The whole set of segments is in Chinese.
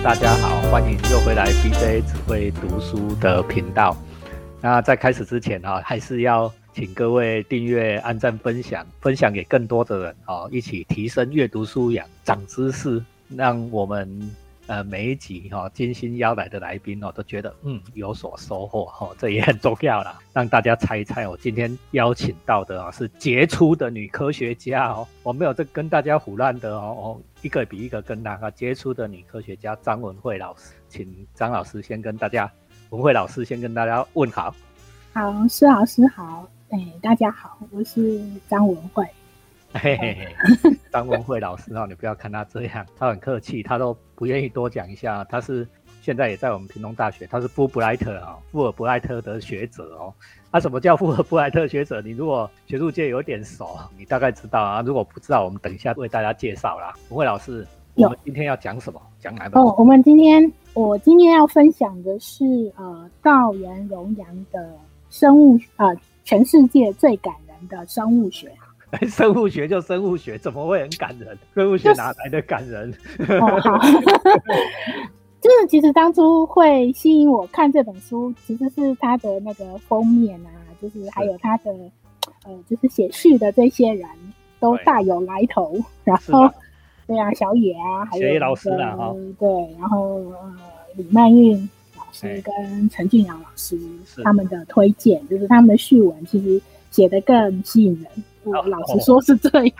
大家好，欢迎又回来 BJ 只会读书的频道。那在开始之前啊，还是要请各位订阅、按赞、分享，分享给更多的人哦，一起提升阅读素养、长知识，让我们。呃，每一集哈，精心邀来的来宾哦，都觉得嗯有所收获哈，这也很重要啦。让大家猜一猜，我今天邀请到的啊是杰出的女科学家哦，我没有在跟大家胡乱的哦哦，一个比一个更大个杰出的女科学家张文慧老师，请张老师先跟大家，文慧老师先跟大家问好。好，施老师好，哎，大家好，我是张文慧。嘿嘿嘿，张文慧老师哦，你不要看他这样，他很客气，他都不愿意多讲一下。他是现在也在我们屏东大学，他是富布莱特啊，富尔布莱特的学者哦。那什么叫富尔布莱特学者？你如果学术界有点熟，你大概知道啊。如果不知道，我们等一下为大家介绍啦。文慧老师，我们今天要讲什么？讲哪个？哦，我们今天我今天要分享的是呃，道元荣阳的生物啊，全世界最感人的生物学。生物学就生物学，怎么会很感人？生物学哪来的感人？好，就是其实当初会吸引我看这本书，其实是它的那个封面啊，就是还有它的呃，就是写序的这些人都大有来头。然后，对啊，小野啊，还有老师啊，哈，对，然后呃，李曼韵老师跟陈俊阳老师他们的推荐，就是他们的序文其实写的更吸引人。老实说是这样，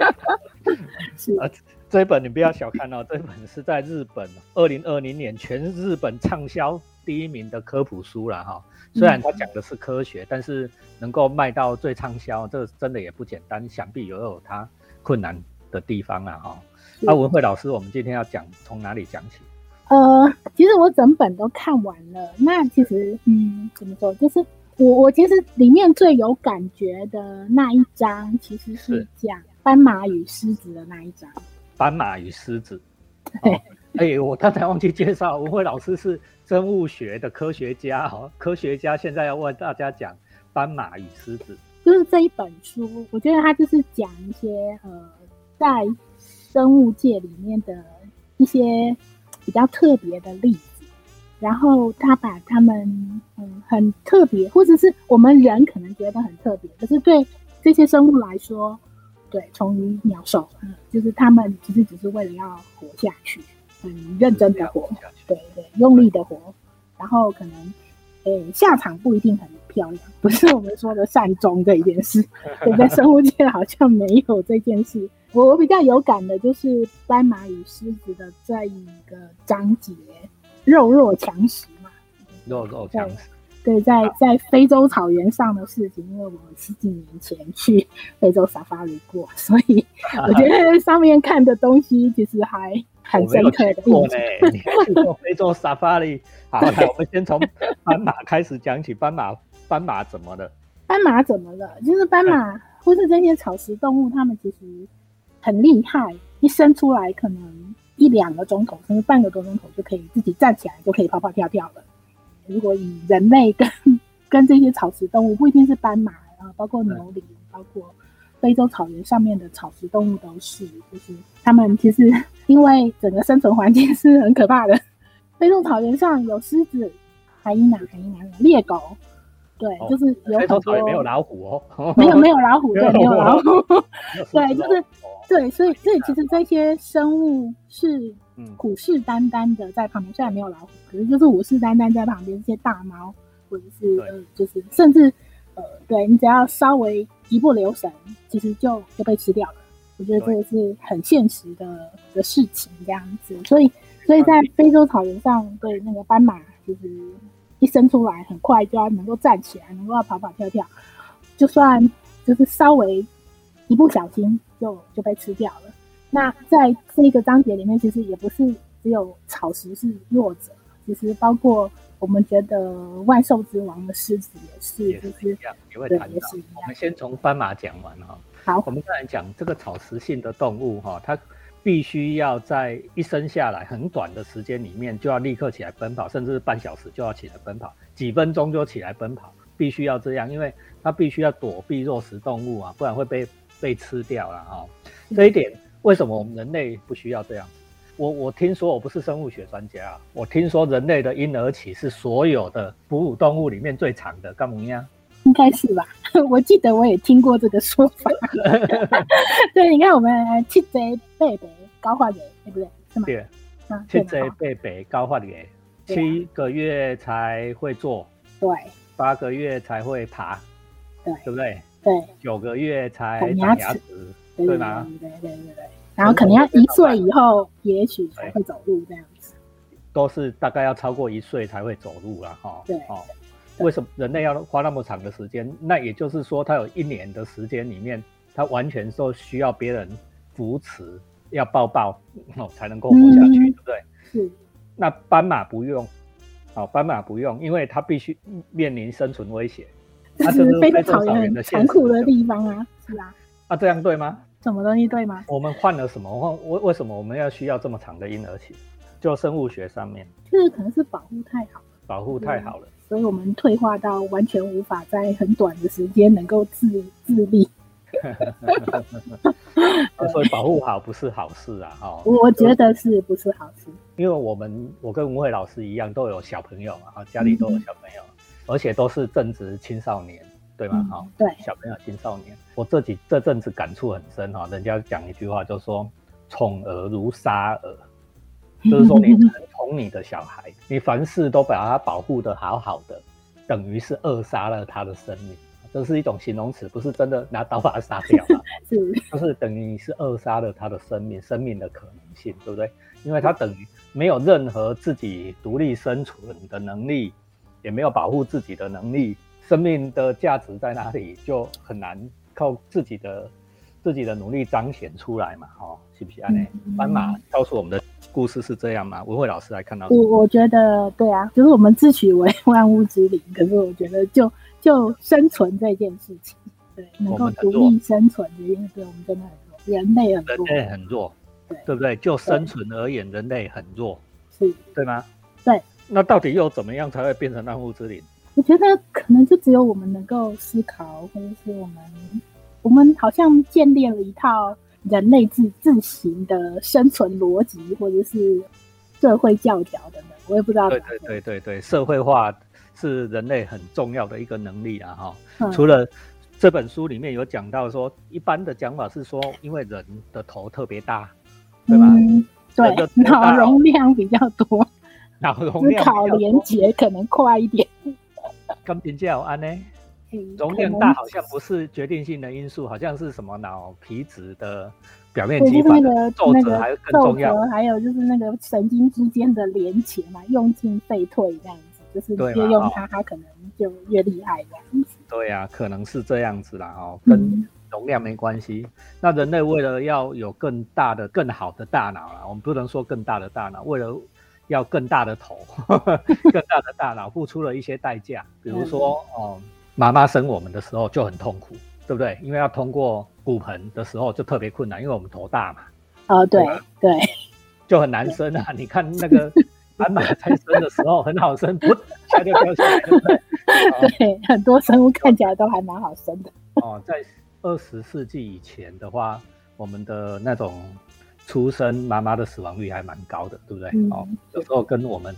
是啊，这一本你不要小看哦，这本是在日本二零二零年全日本畅销第一名的科普书了哈。虽然它讲的是科学，但是能够卖到最畅销，这真的也不简单，想必也有它困难的地方啊哈。那文慧老师，我们今天要讲从哪里讲起？呃，其实我整本都看完了，那其实嗯，怎么说，就是。我我其实里面最有感觉的那一章，其实是讲斑马与狮子的那一章。斑马与狮子，对，哎，我刚才忘记介绍，文慧老师是生物学的科学家哦，科学家现在要为大家讲斑马与狮子，就是这一本书，我觉得它就是讲一些呃，在生物界里面的一些比较特别的例子。然后他把他们嗯很特别，或者是我们人可能觉得很特别，可是对这些生物来说，对虫鱼鸟兽，嗯，就是他们其实只是为了要活下去，很认真的活，对对，用力的活，然后可能诶下场不一定很漂亮，不是我们说的善终这一件事，对，在生物界好像没有这件事。我我比较有感的就是斑马与狮子的这一个章节。肉弱强食嘛，肉弱强食。对，在在非洲草原上的事情，因为我十几年前去非洲沙发里过，所以我觉得上面看的东西其实还很深刻的。过呢，你去过非洲沙发里？好，我们先从斑马开始讲起。斑马，斑马怎么了？斑马怎么了？就是斑马或是这些草食动物，它们其实很厉害，一生出来可能。一两个钟头，甚至半个多钟头就可以自己站起来，就可以跑跑跳跳了。如果以人类跟跟这些草食动物，不一定是斑马啊，包括牛羚，包括非洲草原上面的草食动物都是，就是他们其实因为整个生存环境是很可怕的。非洲草原上有狮子、海鹰啊、海鹰啊、猎狗，对，就是有很多没有老虎哦，没有没有老虎，对，没有老虎，对，就是。对，所以所以其实这些生物是虎视眈眈的在旁边，虽然没有老虎，可是就是虎视眈眈在旁边。这些大猫或者是呃，就是甚至呃，对你只要稍微一不留神，其实就就被吃掉了。我觉得这个是很现实的的事情，这样子。所以所以在非洲草原上，对那个斑马，就是生出来很快就要能够站起来，能够要跑跑跳跳，就算就是稍微一不小心。就就被吃掉了。那在这一个章节里面，其实也不是只有草食是弱者，其实包括我们觉得万兽之王的狮子也是，就是一样也会谈到。我们先从斑马讲完哈。好，我们刚才讲这个草食性的动物哈，它必须要在一生下来很短的时间里面就要立刻起来奔跑，甚至是半小时就要起来奔跑，几分钟就起来奔跑，必须要这样，因为它必须要躲避肉食动物啊，不然会被。被吃掉了哈，这一点为什么我们人类不需要这样？我我听说我不是生物学专家，我听说人类的婴儿期是所有的哺乳动物里面最长的，干么样？应该是吧？我记得我也听过这个说法。对，你看我们七贼贝贝高化的，对不对？是吗？对，七贼贝贝高化的，七个月才会坐，对，八个月才会爬，对，对不对？对，九个月才长牙齿，对吗？对对对对。然后可能要一岁以后，也许才会走路这样子。都是大概要超过一岁才会走路了哈。对，哦。为什么人类要花那么长的时间？那也就是说，他有一年的时间里面，他完全说需要别人扶持，要抱抱哦才能够活下去，对不对？是。那斑马不用，好，斑马不用，因为它必须面临生存威胁。这是非常残酷的地方啊，是啊。啊，这样对吗？什么东西对吗？我们换了什么？换为为什么我们要需要这么长的婴儿期？就生物学上面，就是可能是保护太好，保护太好了。所以我们退化到完全无法在很短的时间能够自自立，所以保护好不是好事啊！哈，我觉得是不是好事？因为我们我跟吴慧老师一样都有小朋友嘛，哈，家里都有小朋友，而且都是正值青少年，对吗？哈，对，小朋友青少年，我这几这阵子感触很深哈，人家讲一句话就说“宠儿如杀儿”。就是说，你 宠你的小孩，你凡事都把他保护的好好的，等于是扼杀了他的生命。这是一种形容词，不是真的拿刀把他杀掉了。是，就是等于你是扼杀了他的生命，生命的可能性，对不对？因为他等于没有任何自己独立生存的能力，也没有保护自己的能力，生命的价值在哪里，就很难靠自己的自己的努力彰显出来嘛？哈，是不是啊？那斑马告诉我们的。故事是这样吗？文慧老师来看到我，我觉得对啊，就是我们自诩为万物之灵，可是我觉得就就生存这件事情，对，能够独立生存这件事，我们真的很弱，人类很弱，人类很弱，对对不对？就生存而言，人类很弱，是，对吗？对。那到底又怎么样才会变成万物之灵？我觉得可能就只有我们能够思考，或者是我们，我们好像建立了一套。人类自自行的生存逻辑，或者是社会教条等等，我也不知道。对对对对对，社会化是人类很重要的一个能力啊！哈，除了这本书里面有讲到说，一般的讲法是说，因为人的头特别大，对吧？对，脑容量比较多，脑容量思考连接可能快一点。咁点解有安呢？容量大好像不是决定性的因素，好像是什么脑皮质的表面积那个皱褶还更重要，还有就是那个神经之间的连接嘛，用进废退这样子，就是越用它，它可能就越厉害这样子。对呀，可能是这样子啦哦，跟容量没关系。那人类为了要有更大的、更好的大脑啦，我们不能说更大的大脑，为了要更大的头、更大的大脑，付出了一些代价，比如说哦。妈妈生我们的时候就很痛苦，对不对？因为要通过骨盆的时候就特别困难，因为我们头大嘛。哦，对对，就很难生啊！你看那个斑马在生的时候很好生，不，下就掉下来，对很多生物看起来都还蛮好生的。哦，在二十世纪以前的话，我们的那种出生妈妈的死亡率还蛮高的，对不对？哦，有时候跟我们。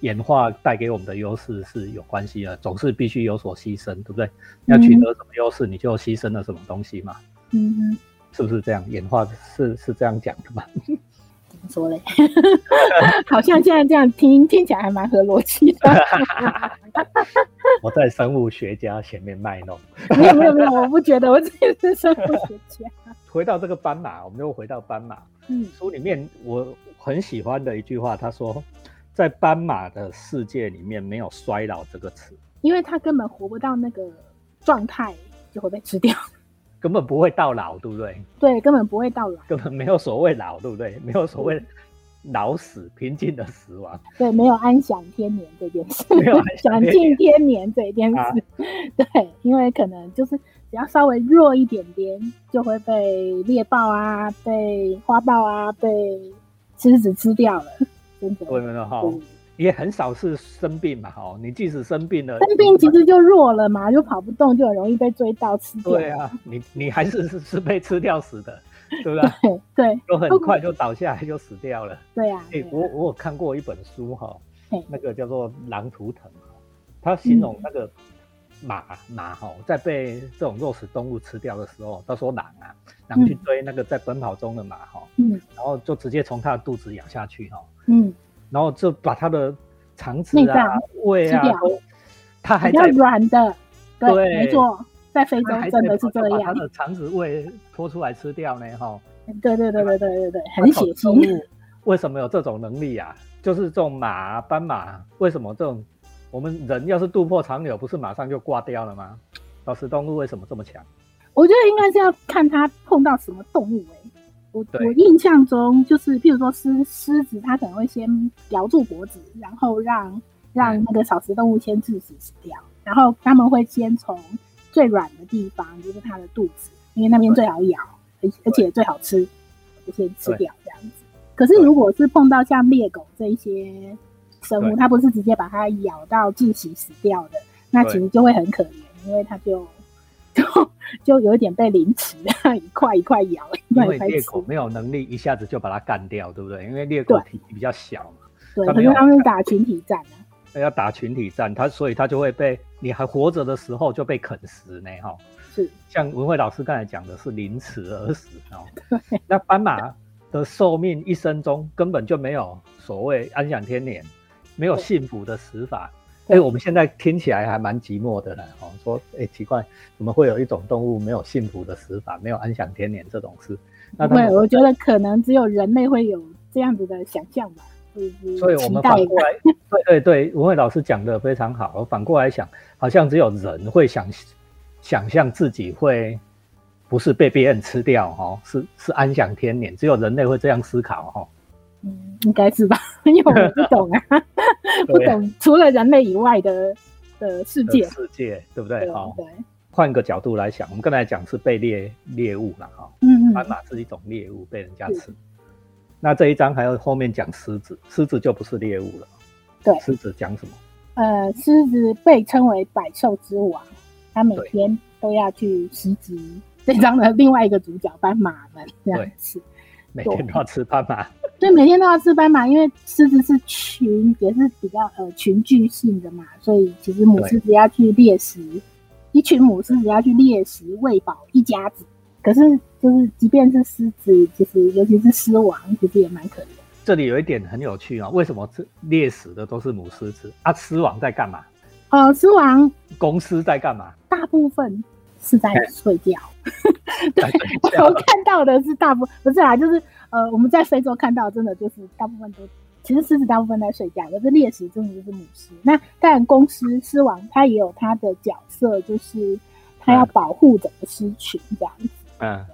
演化带给我们的优势是有关系的，总是必须有所牺牲，对不对？要取得什么优势，你就牺牲了什么东西嘛？嗯，是不是这样？演化是是这样讲的吗？怎么说嘞？好像现在这样听听起来还蛮合逻辑的。我在生物学家前面卖弄。没有没有没有，我不觉得我自己是生物学家。回到这个斑马，我们又回到斑马。嗯，书里面我很喜欢的一句话，他说。在斑马的世界里面，没有衰老这个词，因为它根本活不到那个状态，就会被吃掉，根本不会到老，对不对？对，根本不会到老，根本没有所谓老，对不对？没有所谓老死，平静的死亡，对，没有安享天年这件事，没有享尽天年这件事，对，因为可能就是只要稍微弱一点点，就会被猎豹啊，被花豹啊，被狮子吃掉了。对，没有哈，也很少是生病嘛，哈，你即使生病了，生病其实就弱了嘛，就跑不动，就很容易被追到吃掉。对啊，你你还是是是被吃掉死的，对不对？对，都很快就倒下来就死掉了。对啊，哎，我我有看过一本书哈，那个叫做《狼图腾》，它形容那个马马哈在被这种肉食动物吃掉的时候，他说狼啊，狼去追那个在奔跑中的马哈，嗯，然后就直接从它的肚子咬下去哈，嗯。然后就把它的肠子啊、胃啊，它还在软的，对，没错，在非洲真的是这样，它的肠子、胃拖出来吃掉呢，哈。对对对对对对对，很血腥。为什么有这种能力啊？就是这种马、斑马，为什么这种我们人要是渡破长流，不是马上就挂掉了吗？老食动物为什么这么强？我觉得应该是要看它碰到什么动物哎。我我印象中就是，譬如说狮狮子，它可能会先咬住脖子，然后让让那个草食动物先致死死掉，然后他们会先从最软的地方，就是它的肚子，因为那边最好咬，而而且最好吃，就先吃掉这样子。可是如果是碰到像猎狗这一些生物，它不是直接把它咬到窒息死掉的，那其实就会很可怜，因为它就。就就有一点被凌迟，一块一块咬，因为猎狗没有能力一下子就把它干掉，对不对？因为猎狗体积比较小嘛。对，可是他们打群体战啊。要打群体战，它所以它就会被你还活着的时候就被啃食呢，哈。是。像文慧老师刚才讲的是凌迟而死哦。那斑马的寿命一生中根本就没有所谓安享天年，没有幸福的死法。哎，我们现在听起来还蛮寂寞的呢。哦，说，哎，奇怪，怎么会有一种动物没有幸福的死法，没有安享天年这种事？那对，我觉得可能只有人类会有这样子的想象吧。所以，我们反过来，对对对，文慧老师讲的非常好。我反过来想，好像只有人会想想象自己会不是被别人吃掉，哈，是是安享天年，只有人类会这样思考，哈。嗯，应该是吧，因为我不懂啊，不懂除了人类以外的的世界，世界对不对？好，换个角度来想，我们刚才讲是被猎猎物了哈，嗯嗯，斑马是一种猎物被人家吃，那这一章还有后面讲狮子，狮子就不是猎物了，对，狮子讲什么？呃，狮子被称为百兽之王，它每天都要去袭击这章的另外一个主角斑马们这样子。每天都要吃斑马，对，每天都要吃斑马，因为狮子是群，也是比较呃群聚性的嘛，所以其实母狮子要去猎食，一群母狮子要去猎食喂饱一家子。可是就是即便是狮子，其实尤其是狮王，其实也蛮可怜。这里有一点很有趣啊，为什么这猎食的都是母狮子啊？狮王在干嘛？呃，狮王公狮在干嘛？大部分。是在睡觉，对，我看到的是大部分不是啊，就是呃，我们在非洲看到，真的就是大部分都，其实狮子大部分在睡觉，可是猎食真的就是母狮。那当然公狮狮王他也有他的角色，就是他要保护整个狮群这样子。嗯。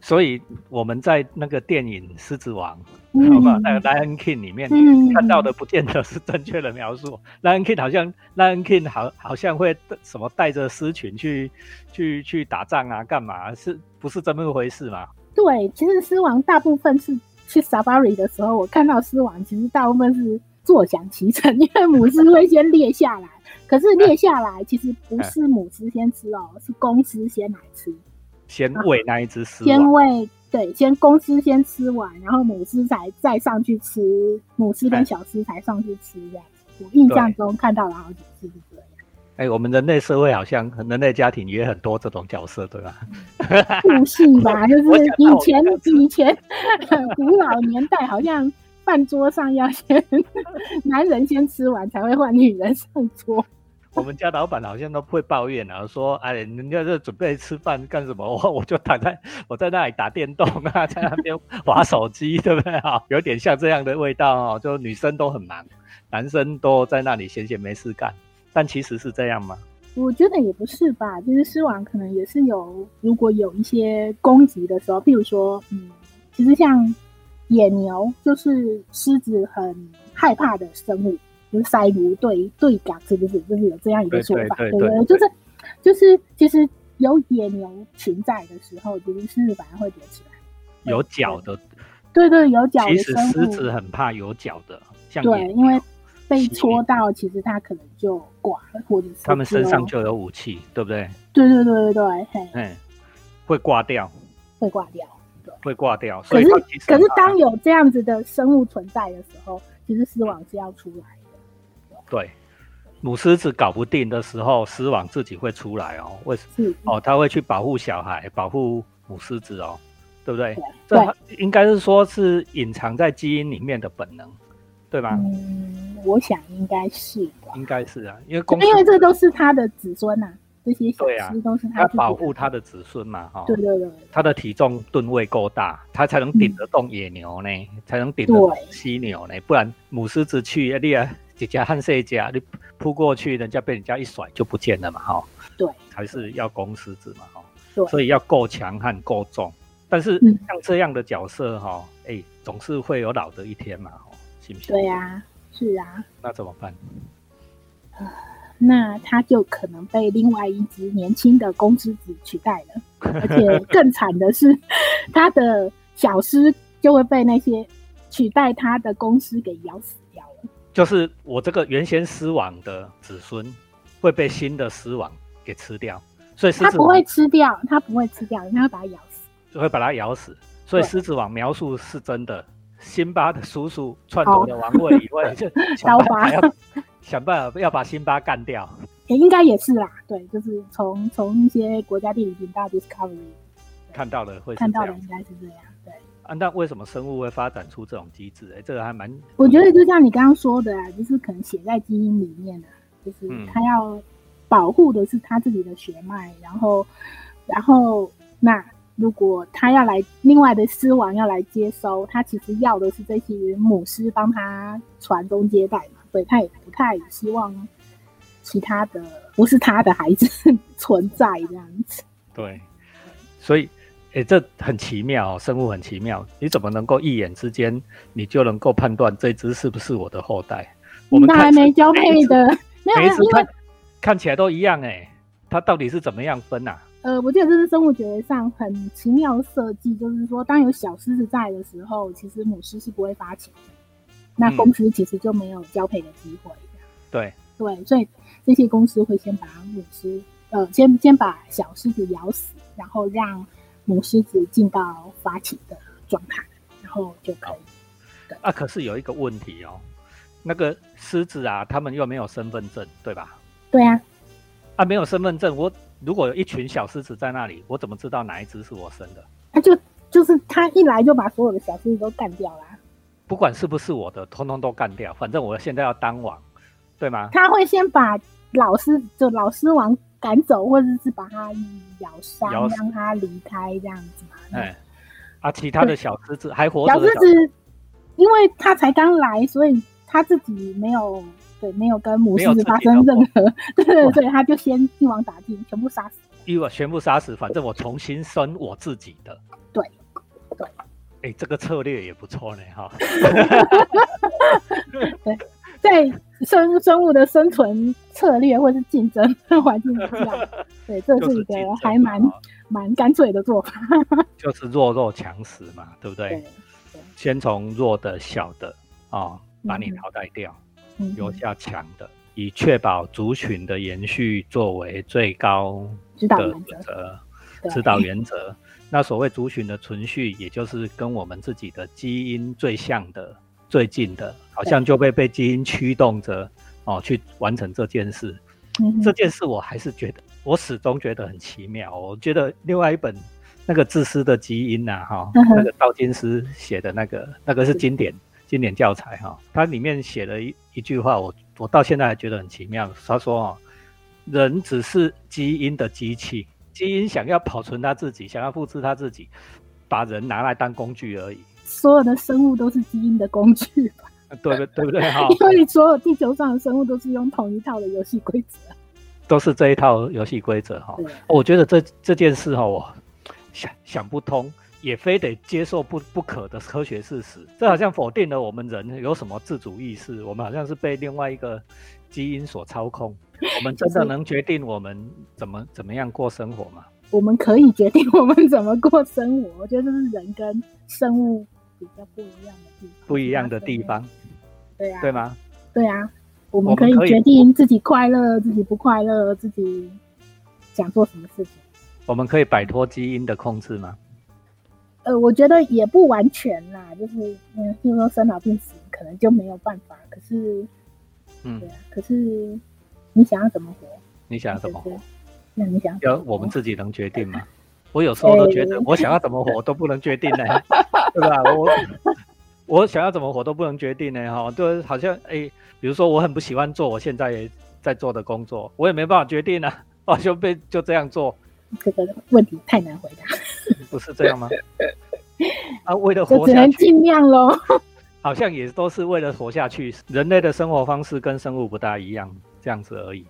所以我们在那个电影《狮子王》好吧，那个 Lion King 里面看到的，不见得是正确的描述。Lion King 好像 Lion King 好好像会什么带着狮群去去去打仗啊，干嘛？是不是这么一回事嘛？对，其实狮王大部分是去 Safari 的时候，我看到狮王其实大部分是坐享其成，因为母狮会先猎下来，可是猎下来其实不 是母狮先吃哦，是公狮先来吃。先喂那一只狮，先喂对，先公狮先吃完，然后母狮才再上去吃，母狮跟小狮才上去吃这样。我印象中看到了好几次是这样。哎，我们人类社会好像人类家庭也很多这种角色，对吧？不是吧？就是以前以 前古老年代，好像饭桌上要先 男人先吃完，才会换女人上桌。我们家老板好像都不会抱怨啊，说哎，人家这准备吃饭干什么？我我就躺在我在那里打电动啊，在那边 玩手机，对不对啊？有点像这样的味道哦，就女生都很忙，男生都在那里闲闲没事干。但其实是这样吗？我觉得也不是吧。就是狮王可能也是有，如果有一些攻击的时候，譬如说，嗯，其实像野牛就是狮子很害怕的生物。就是塞卢对对港是不是？就是有这样一个说法，对不对？就是就是，其实有野牛群在的时候，其实狮子反而会躲起来。有脚的，对对，有脚的。其实狮子很怕有脚的，像对，因为被戳到，其实它可能就挂了，或者是他们身上就有武器，对不对？对对对对对，嘿，会挂掉，会挂掉，对，会挂掉。可是可是当有这样子的生物存在的时候，其实狮王是要出来的。对，母狮子搞不定的时候，狮王自己会出来哦。为什么？哦，他会去保护小孩，保护母狮子哦。对不对？这应该是说是隐藏在基因里面的本能，对吧？嗯，我想应该是吧。应该是啊，因为因为这都是他的子孙呐，这些小狮都是他保护他的子孙嘛，哈。对对对。他的体重吨位够大，他才能顶得动野牛呢，才能顶得动犀牛呢。不然母狮子去，你啊，几家和谁家，你扑过去，人家被人家一甩就不见了嘛，哈。对。还是要公狮子嘛，哈。对。所以要够强悍，够重。但是像这样的角色哈，哎，总是会有老的一天嘛，哦，信不信？对呀，是啊。那怎么办？那他就可能被另外一只年轻的公狮子取代了，而且更惨的是，他的小狮就会被那些取代他的公狮给咬死。就是我这个原先狮王的子孙会被新的狮王给吃掉，所以他不会吃掉，它不会吃掉，它会把它咬死。就会把它咬死，所以狮子王描述是真的。辛巴的叔叔篡夺了王位以外，就想办法要 想办法要把辛巴干掉。也应该也是啦，对，就是从从一些国家地理频道 Discovery 看到了会看到的应该是这样，对。啊，那为什么生物会发展出这种机制？哎，这个还蛮……我觉得就像你刚刚说的啊，就是可能写在基因里面的，就是他要保护的是他自己的血脉，然后，然后那。如果他要来，另外的狮王要来接收，他其实要的是这些母狮帮他传宗接代嘛，所以他也不太希望其他的不是他的孩子 存在这样子。对，所以，哎，这很奇妙，生物很奇妙，你怎么能够一眼之间你就能够判断这只是不是我的后代？我们还没交配的，每一只看看起来都一样，哎，它到底是怎么样分啊？呃，我记得这是生物学上很奇妙的设计，就是说，当有小狮子在的时候，其实母狮是不会发情的，那公狮其实就没有交配的机会。对对，所以这些公狮会先把母狮，呃，先先把小狮子咬死，然后让母狮子进到发情的状态，然后就可以。啊，可是有一个问题哦，那个狮子啊，他们又没有身份证，对吧？对啊。啊，没有身份证，我。如果有一群小狮子在那里，我怎么知道哪一只是我生的？他就就是他一来就把所有的小狮子都干掉了。不管是不是我的，通通都干掉。反正我现在要当王，对吗？他会先把老狮就老狮王赶走，或者是把它咬伤，让它离开这样子嘛。哎，啊，其他的小狮子还活着。小狮子，因为他才刚来，所以他自己没有。对，没有跟母狮子发生任何，对对对，他就先一网打尽，全部杀死。一网全部杀死，反正我重新生我自己的。对，对。哎，这个策略也不错呢，哈。对，在生生物的生存策略或是竞争环境下，对，这是一个还蛮蛮干脆的做法。就是弱肉强食嘛，对不对？先从弱的小的啊，把你淘汰掉。留下强的，以确保族群的延续作为最高的原则。指导原则。那所谓族群的存续，也就是跟我们自己的基因最像的、最近的，好像就被被基因驱动着哦，去完成这件事。这件事我还是觉得，我始终觉得很奇妙。我觉得另外一本那个自私的基因呐，哈，那个道金斯写的那个，那个是经典。经典教材哈，它里面写了一一句话，我我到现在还觉得很奇妙。他说哦，人只是基因的机器，基因想要保存它自己，想要复制它自己，把人拿来当工具而已。所有的生物都是基因的工具吧？对对对不对？哈，因为所有地球上的生物都是用同一套的游戏规则，都是这一套游戏规则哈。我觉得这这件事哈，我想想不通。也非得接受不不可的科学事实，这好像否定了我们人有什么自主意识。我们好像是被另外一个基因所操控。我们真的 能决定我们怎么怎么样过生活吗？我们可以决定我们怎么过生活。我觉得这是人跟生物比较不一样的地方。不一样的地方，对呀，对吗？对呀，我们可以决定自己快乐，自己不快乐，自己想做什么事情。我们可以摆脱基因的控制吗？呃，我觉得也不完全啦，就是嗯，譬如说生老病死可能就没有办法。可是，嗯，对啊，可是你想要怎么活？你想要怎么活？那你想要我们自己能决定吗？我有时候都觉得，我想要怎么活都不能决定呢，对吧？我我想要怎么活都不能决定呢，哈，就好像哎，比如说我很不喜欢做我现在在做的工作，我也没办法决定啊，哦就被就这样做。这个问题太难回答，不是这样吗？啊，为了活下去，只能尽量喽。好像也都是为了活下去。人类的生活方式跟生物不大一样，这样子而已。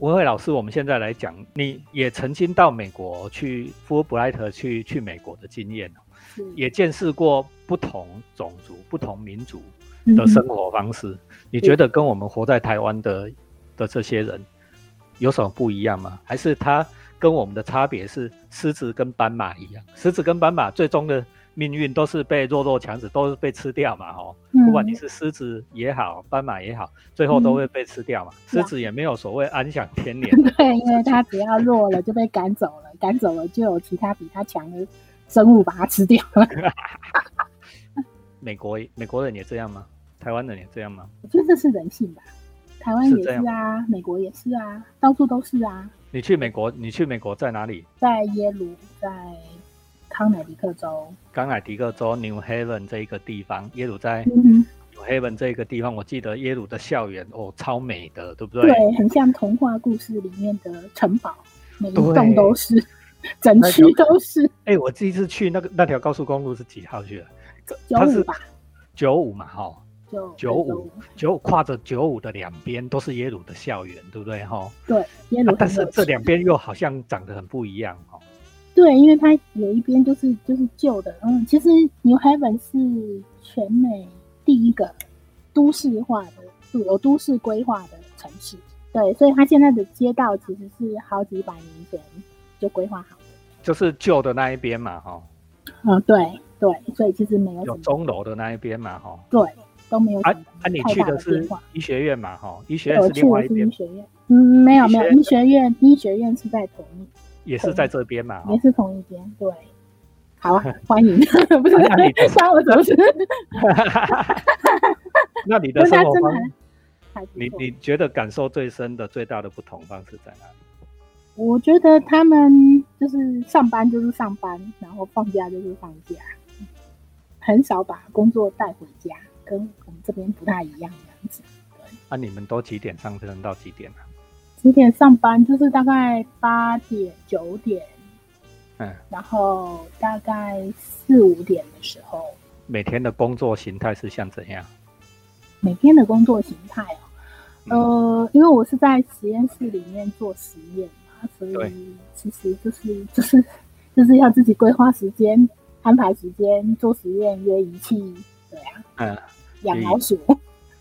文慧老师，我们现在来讲，你也曾经到美国去，富布莱特去去美国的经验也见识过不同种族、不同民族的生活方式。你觉得跟我们活在台湾的的这些人有什么不一样吗？还是他跟我们的差别是狮子跟斑马一样？狮子跟斑马最终的。命运都是被弱肉强食，都是被吃掉嘛，吼！不管你是狮子也好，斑马也好，最后都会被吃掉嘛。狮子也没有所谓安享天年，对，因为它只要弱了就被赶走了，赶走了就有其他比它强的生物把它吃掉了。美国美国人也这样吗？台湾人也这样吗？我觉得这是人性吧，台湾也是啊，美国也是啊，到处都是啊。你去美国，你去美国在哪里？在耶鲁，在。康乃狄克州，康乃狄克州 New Haven 这一个地方，耶鲁在 New Haven 这个地方，我记得耶鲁的校园哦，超美的，对不对？对，很像童话故事里面的城堡，每一栋都是，整区都是。哎，我第一次去那个那条高速公路是几号去的？九五吧，九五嘛，哈，九九五九跨着九五的两边都是耶鲁的校园，对不对？哈，对，耶鲁，但是这两边又好像长得很不一样，哈。对，因为它有一边就是就是旧的，嗯，其实 New Haven 是全美第一个都市化的、有都市规划的城市。对，所以它现在的街道其实是好几百年前就规划好的，就是旧的那一边嘛，哈。嗯，对对，所以其实没有有钟楼的那一边嘛，哈。对，都没有。啊啊，你去的是医学院嘛，哈，医学院是另外一边。医学院，嗯，没有没有，医学院医学院是在同一。也是在这边嘛，也是同一边，对，好啊，欢迎，不是那你杀我怎么是？那你的生活方，你你觉得感受最深的、最大的不同方式在哪里？我觉得他们就是上班就是上班，然后放假就是放假，很少把工作带回家，跟我们这边不太一样这样子。那你们都几点上班到几点呢？几点上班？就是大概八点九点，嗯，然后大概四五点的时候。每天的工作形态是像怎样？每天的工作形态哦，呃，因为我是在实验室里面做实验嘛，所以其实就是就是就是要自己规划时间、安排时间做实验、约仪器，对呀，嗯，养老鼠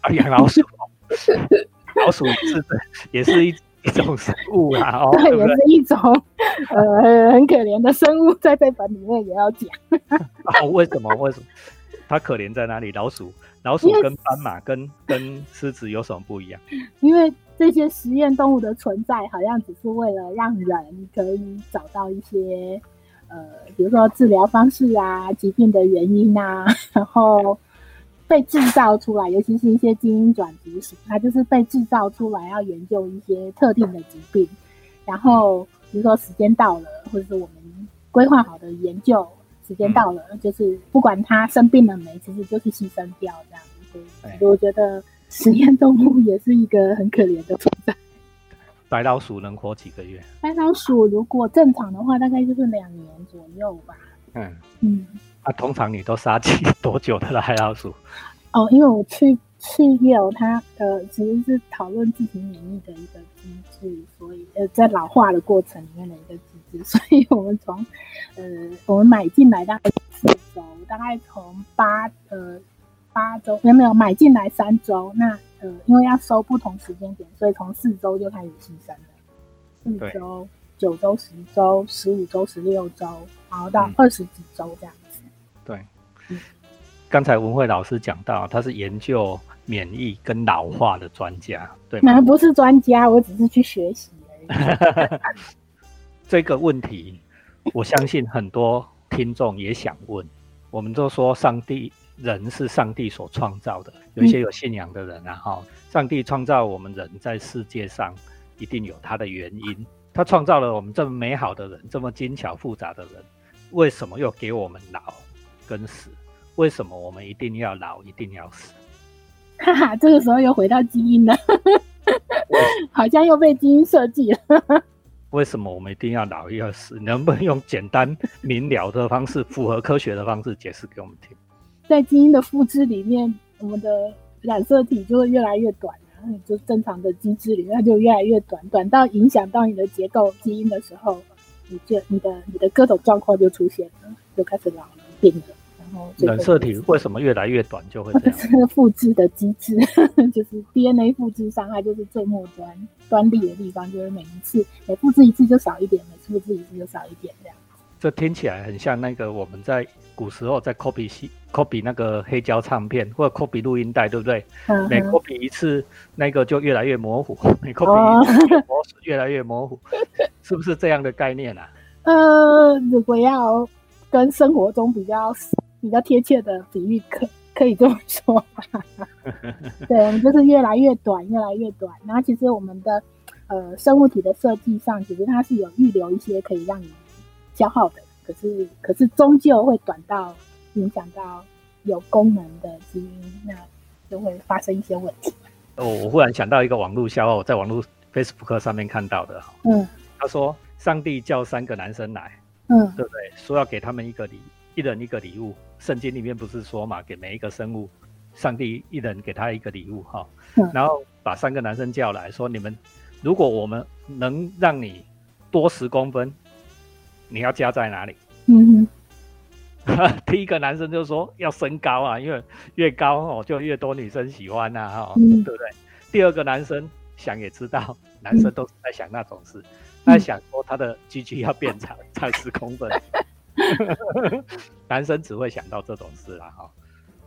啊，养老鼠，老鼠是的，也是一。一种生物啊，哦，对，也是一种，呃，很可怜的生物，在这本里面也要讲。哦，为什么？为什么？它可怜在哪里？老鼠，老鼠跟斑马、跟跟狮子有什么不一样？因为这些实验动物的存在，好像只是为了让人可以找到一些，呃，比如说治疗方式啊，疾病的原因啊，然后。被制造出来，尤其是一些基因转移型，它就是被制造出来要研究一些特定的疾病。然后，比如说时间到了，或者是我们规划好的研究时间到了，就是不管它生病了没，其实就是牺牲掉这样子。所以我觉得实验动物也是一个很可怜的存在。白老鼠能活几个月？白老鼠如果正常的话，大概就是两年左右吧。嗯嗯。啊，通常你都杀几多久的白老鼠？哦，因为我去去有它呃，其实是讨论自体免疫的一个机制，所以呃，在老化的过程里面的一个机制，所以我们从呃，我们买进来大概四周，大概从八呃八周没有没有买进来三周，那呃，因为要收不同时间点，所以从四周就开始牺牲了，四周、九周、十周、十五周、十六周，然后到二十几周这样子。对，刚才文慧老师讲到，他是研究免疫跟老化的专家，对吗？不是专家，我只是去学习而已。这个问题，我相信很多听众也想问。我们都说上帝人是上帝所创造的，有一些有信仰的人啊，哈，上帝创造我们人在世界上一定有他的原因。他创造了我们这么美好的人，这么精巧复杂的人，为什么又给我们老跟死？为什么我们一定要老，一定要死？哈哈，这个时候又回到基因了，好像又被基因设计了。为什么我们一定要老要死？能不能用简单明了的方式、符合科学的方式解释给我们听？在基因的复制里面，我们的染色体就会越来越短，然后就正常的机制里面就越来越短，短到影响到你的结构基因的时候，你就你的你的各种状况就出现了，就开始老了、病了。然后染色体为什么越来越短就会这样？这 个复制的机制就是 DNA 复制伤害就是最末端端粒的地方，就是每一次每复制一次就少一点，每复制一次就少一点这样。这听起来很像那个我们在古时候在 copy 系 copy 那个黑胶唱片或者 copy 录音带，对不对？每 copy 一次，那个就越来越模糊，每 copy 一次模式越来越模糊，是不是这样的概念啊？呃，如果要跟生活中比较。比较贴切的比喻，可可以这么说吧？对，我们就是越来越短，越来越短。然后其实我们的呃生物体的设计上，其实它是有预留一些可以让你消耗的，可是可是终究会短到影响到有功能的基因，那就会发生一些问题。哦，我忽然想到一个网络笑话，我在网络 Facebook 上面看到的。嗯，他说上帝叫三个男生来，嗯，对不对？说要给他们一个礼，一人一个礼物。圣经里面不是说嘛，给每一个生物，上帝一人给他一个礼物哈，然后把三个男生叫来说，你们如果我们能让你多十公分，你要加在哪里？嗯哼，第一个男生就说要身高啊，因为越高哦就越多女生喜欢呐哈，对不对？第二个男生想也知道，男生都是在想那种事，他想说他的 G G 要变长，才十公分。男生只会想到这种事啦，哈。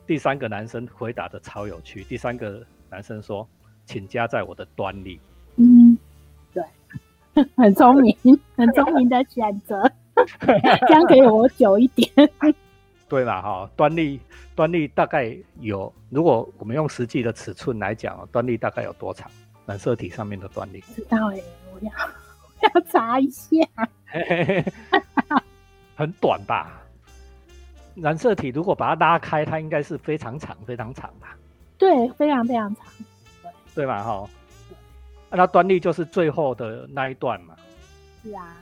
第三个男生回答的超有趣。第三个男生说：“请加在我的端粒。”嗯，对，很聪明，很聪明的选择，这样可以活久一点。对啦？哈，端粒，端粒大概有，如果我们用实际的尺寸来讲，端粒大概有多长？染色体上面的端粒？知道哎，我要 要查一下。很短吧？染色体如果把它拉开，它应该是非常长、非常长吧？对，非常非常长，对吧？哈，那端粒就是最后的那一段嘛？是啊，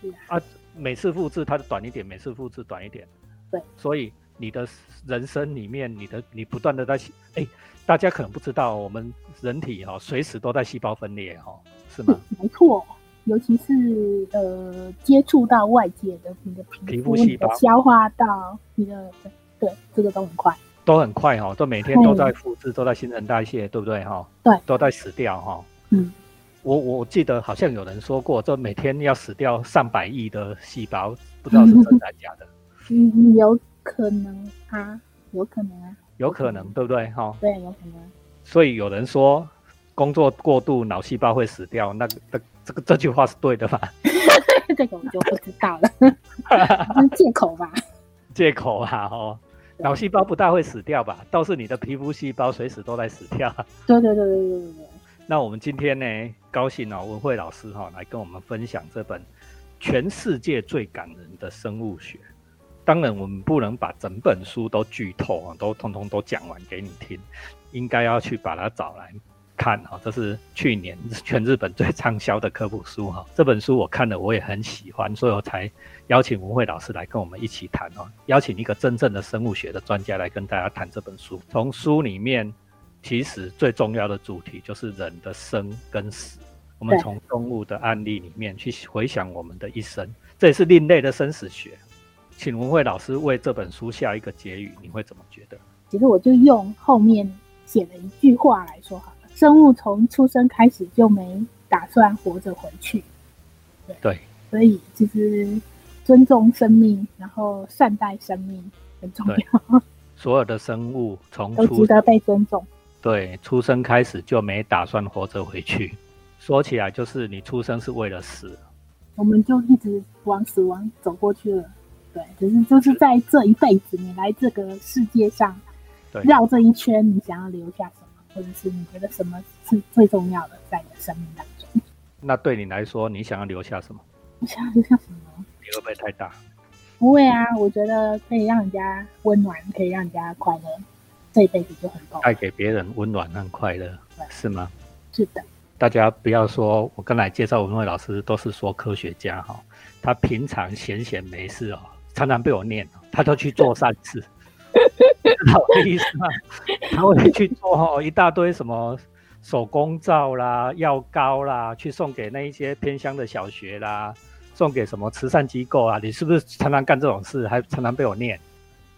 是啊。啊，每次复制它的短一点，每次复制短一点。对，所以你的人生里面，你的你不断的在哎，大家可能不知道，我们人体哈随时都在细胞分裂哈，是吗？没错。尤其是呃，接触到外界的你的皮肤细胞，消化道你的对，这个都很快，都很快哈，都每天都在复制，都在新陈代谢，对不对哈？对，都在死掉哈。嗯，我我记得好像有人说过，这每天要死掉上百亿的细胞，不知道是真的假的。嗯，有可能啊，有可能啊，有可能，对不对哈？对，有可能。所以有人说，工作过度，脑细胞会死掉，那个这个这句话是对的吧？这个我就不知道了，借口吧？借口啊！哦，脑细胞不大会死掉吧？倒是你的皮肤细胞随时都在死掉。对对对对对对对。那我们今天呢，高兴哦，文慧老师哈来跟我们分享这本全世界最感人的生物学。当然，我们不能把整本书都剧透啊，都通通都讲完给你听，应该要去把它找来。看哈，这是去年 全日本最畅销的科普书哈。这本书我看了，我也很喜欢，所以我才邀请文慧老师来跟我们一起谈哦。邀请一个真正的生物学的专家来跟大家谈这本书。从书里面，其实最重要的主题就是人的生跟死。我们从动物的案例里面去回想我们的一生，这也是另类的生死学。请文慧老师为这本书下一个结语，你会怎么觉得？其实我就用后面写的一句话来说哈。生物从出生开始就没打算活着回去，对，所以其实尊重生命，然后善待生命很重要。所有的生物从都值得被尊重。对，出生开始就没打算活着回去。说起来，就是你出生是为了死，我们就一直往死亡走过去了。对，只是就是在这一辈子，你来这个世界上绕这一圈，你想要留下或者是你觉得什么是最重要的，在你的生命当中？那对你来说，你想要留下什么？我想要留下什么？你会不会太大？不会啊，我觉得可以让人家温暖，可以让人家快乐。这一辈子就很够，带给别人温暖和快乐，是吗？是的。大家不要说，我刚才介绍文慧老师都是说科学家哈，他平常闲闲没事哦，常常被我念，他都去做善事，知道我的意思吗？他会去做一大堆什么手工皂啦、药膏啦，去送给那一些偏乡的小学啦，送给什么慈善机构啊？你是不是常常干这种事，还常常被我念？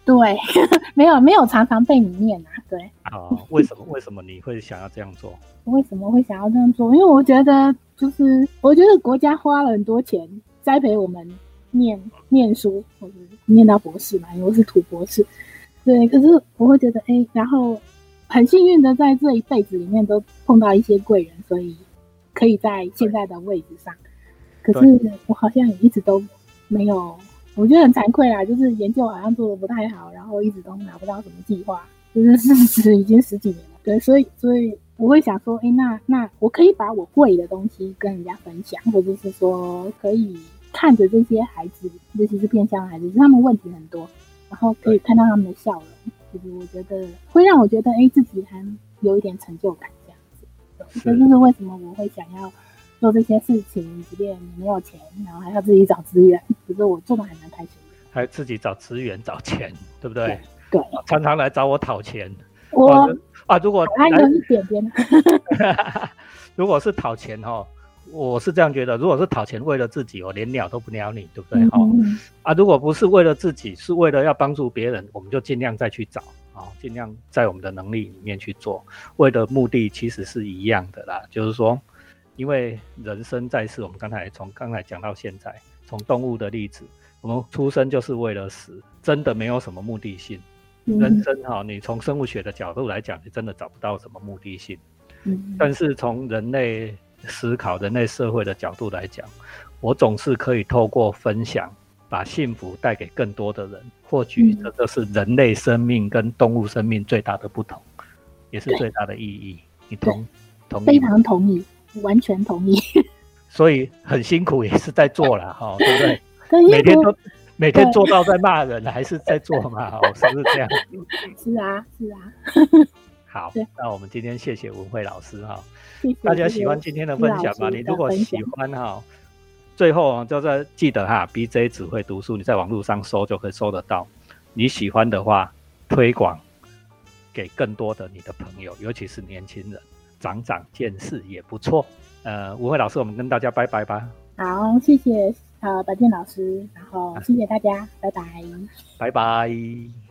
对，没有没有常常被你念啊，对。哦，为什么为什么你会想要这样做？为什么会想要这样做？因为我觉得，就是我觉得国家花了很多钱栽培我们念念书，或者念到博士嘛，因为我是土博士。对，可是我会觉得，哎，然后很幸运的在这一辈子里面都碰到一些贵人，所以可以在现在的位置上。可是我好像也一直都没有。我觉得很惭愧啦，就是研究好像做的不太好，然后一直都拿不到什么计划，就是 事实已经十几年了。对，所以所以我会想说，哎，那那我可以把我会的东西跟人家分享，或者是说可以看着这些孩子，尤其是偏向孩子，他们问题很多，然后可以看到他们的笑容，就是我觉得会让我觉得，哎，自己还有一点成就感这样子。这就是为什么我会想要。做这些事情，即便没有钱，然后还要自己找资源，可是我做的还蛮开心的。还自己找资源、找钱，对不对？对，常常来找我讨钱。我啊，如果还有一点点。如果是讨钱哈，我是这样觉得，如果是讨钱为了自己，我连鸟都不鸟你，对不对？哈啊，如果不是为了自己，是为了要帮助别人，我们就尽量再去找啊，尽量在我们的能力里面去做。为的目的其实是一样的啦，就是说。因为人生在世，我们刚才从刚才讲到现在，从动物的例子，我们出生就是为了死，真的没有什么目的性。人生哈，你从生物学的角度来讲，你真的找不到什么目的性。嗯，但是从人类思考、人类社会的角度来讲，我总是可以透过分享，把幸福带给更多的人。或许这就是人类生命跟动物生命最大的不同，也是最大的意义。你同同意？非常同意。完全同意，所以很辛苦也是在做了 哈，对不对？每天都每天做到在骂人，还是在做嘛？哦是不是这样？是啊，是啊。好，那我们今天谢谢文慧老师哈，大家喜欢今天的分享吗？你如果喜欢哈，最后就在记得哈，B J 只会读书，你在网络上搜就可以搜得到。你喜欢的话，推广给更多的你的朋友，尤其是年轻人。长长见识也不错。呃，文慧老师，我们跟大家拜拜吧。好，谢谢呃白健老师，然后谢谢大家，拜拜，拜拜。